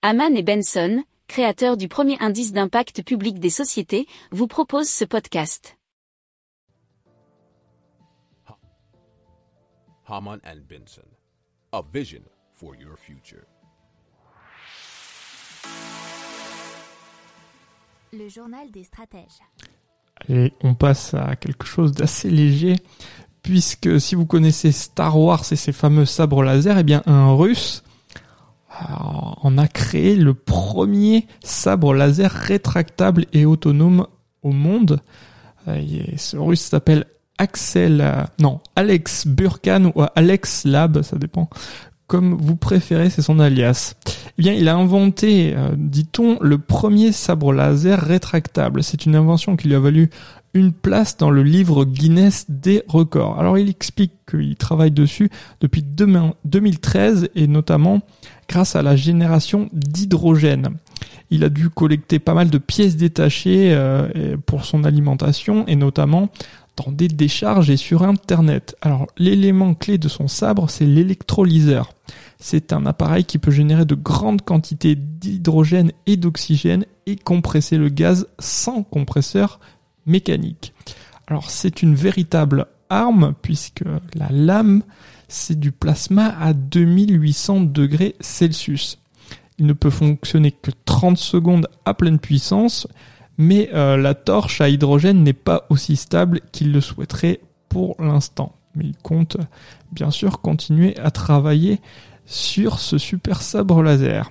Haman et Benson, créateurs du premier indice d'impact public des sociétés, vous proposent ce podcast. Haman and Benson, a vision for your future. Le journal des stratèges. Et on passe à quelque chose d'assez léger, puisque si vous connaissez Star Wars et ses fameux sabres laser, eh bien un russe en a créé le premier sabre laser rétractable et autonome au monde. Euh, ce russe s'appelle Axel, euh, non, Alex Burkan ou Alex Lab, ça dépend. Comme vous préférez, c'est son alias. Eh bien, il a inventé, euh, dit-on, le premier sabre laser rétractable. C'est une invention qui lui a valu une place dans le livre Guinness des records. Alors il explique qu'il travaille dessus depuis 2013 et notamment grâce à la génération d'hydrogène. Il a dû collecter pas mal de pièces détachées euh, pour son alimentation et notamment dans des décharges et sur Internet. Alors l'élément clé de son sabre, c'est l'électrolyseur. C'est un appareil qui peut générer de grandes quantités d'hydrogène et d'oxygène et compresser le gaz sans compresseur mécanique. Alors c'est une véritable arme puisque la lame c'est du plasma à 2800 degrés Celsius. Il ne peut fonctionner que 30 secondes à pleine puissance, mais euh, la torche à hydrogène n'est pas aussi stable qu'il le souhaiterait pour l'instant. Mais il compte bien sûr continuer à travailler sur ce super sabre laser.